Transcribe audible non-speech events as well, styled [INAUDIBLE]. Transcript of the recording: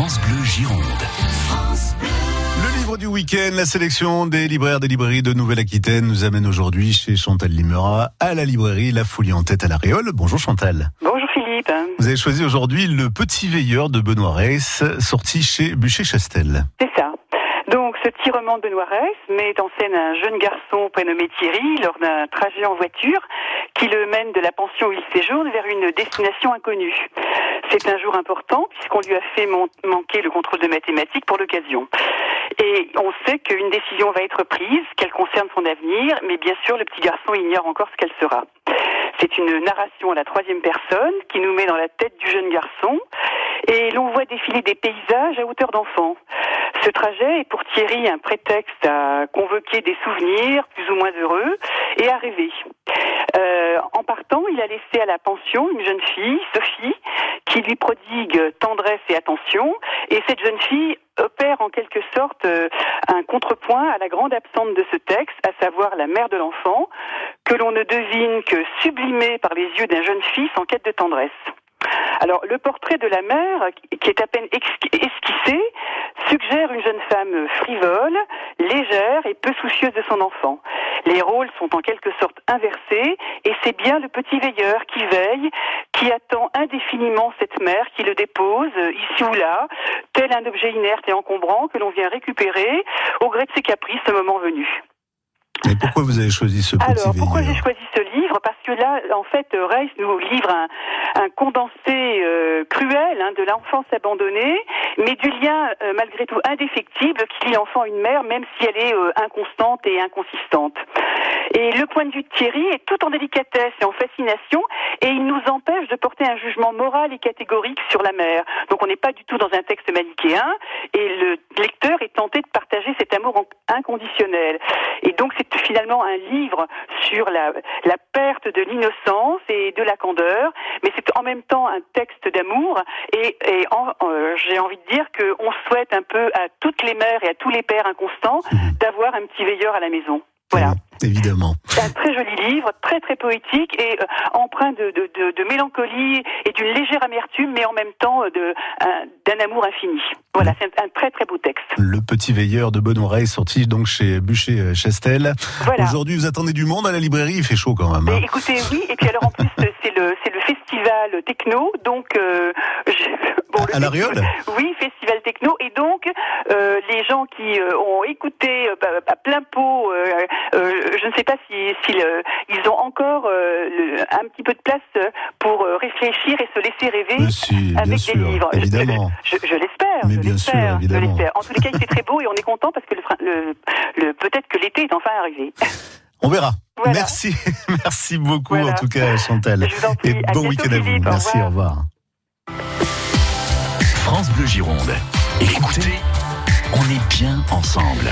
France Bleu Gironde. Le livre du week-end, la sélection des libraires des librairies de Nouvelle-Aquitaine nous amène aujourd'hui chez Chantal Limera à la librairie La Folie en tête à la Réole. Bonjour Chantal. Bonjour Philippe. Vous avez choisi aujourd'hui Le Petit Veilleur de Benoît Reiss, sorti chez Bûcher-Chastel. C'est ça. Donc, ce petit roman de Benoît Reiss met en scène un jeune garçon prénommé Thierry lors d'un trajet en voiture qui le mène de la pension où il séjourne vers une destination inconnue. C'est un jour important puisqu'on lui a fait manquer le contrôle de mathématiques pour l'occasion. Et on sait qu'une décision va être prise, qu'elle concerne son avenir, mais bien sûr, le petit garçon ignore encore ce qu'elle sera. C'est une narration à la troisième personne qui nous met dans la tête du jeune garçon et l'on voit défiler des paysages à hauteur d'enfant. Ce trajet est pour Thierry un prétexte à convoquer des souvenirs plus ou moins heureux et à rêver. Euh, en a laissé à la pension une jeune fille, Sophie, qui lui prodigue tendresse et attention. Et cette jeune fille opère en quelque sorte euh, un contrepoint à la grande absente de ce texte, à savoir la mère de l'enfant, que l'on ne devine que sublimée par les yeux d'un jeune fils en quête de tendresse. Alors, le portrait de la mère, qui est à peine esquissé, suggère une jeune femme frivole, légère et peu soucieuse de son enfant. Les rôles sont en quelque sorte inversés et c'est bien le petit veilleur qui veille, qui attend indéfiniment cette mère qui le dépose ici ou là, tel un objet inerte et encombrant que l'on vient récupérer au gré de ses caprices ce moment venu. Mais pourquoi vous avez choisi ce petit Alors, pourquoi j'ai choisi ce Parce que là, en fait, Reiss nous livre un, condensé euh, cruel hein, de l'enfance abandonnée, mais du lien euh, malgré tout indéfectible qui lie l'enfant à une mère, même si elle est euh, inconstante et inconsistante. Et le point de vue de Thierry est tout en délicatesse et en fascination, et il nous empêche de porter un jugement moral et catégorique sur la mère. Donc on n'est pas du tout dans un texte manichéen, et le lecteur est tenté de partager cet amour inconditionnel. Et donc c'est finalement un livre sur la, la de l'innocence et de la candeur, mais c'est en même temps un texte d'amour. Et, et euh, j'ai envie de dire qu'on souhaite un peu à toutes les mères et à tous les pères inconstants mmh. d'avoir un petit veilleur à la maison. Voilà. Évidemment. C'est un très joli livre, très très poétique et euh, empreint de, de, de, de, mélancolie et d'une légère amertume, mais en même temps euh, d'un amour infini. Voilà, c'est un, un, très très beau texte. Le Petit Veilleur de Benoît Rey, sorti donc chez Bûcher-Chastel. Voilà. Aujourd'hui, vous attendez du monde à la librairie, il fait chaud quand même. Hein. écoutez, oui, et puis alors en plus, c'est le, le festival techno, donc... Euh, bon, à, à la Riole? Oui, festival techno, et donc euh, les gens qui euh, ont écouté euh, à plein pot, je ne sais pas si, si le, ils ont encore le, un petit peu de place pour réfléchir et se laisser rêver si, avec sûr, des livres. Évidemment. Je, je, je l'espère. Mais bien sûr, évidemment. En tous les cas, il fait très beau et on est content parce que le, le peut-être que l'été est enfin arrivé. On verra. Voilà. Merci, [LAUGHS] merci beaucoup voilà. en tout cas Chantal. Et bon week-end à vous. Philippe, merci, au revoir. France Bleu Gironde. Écoutez, on est bien ensemble.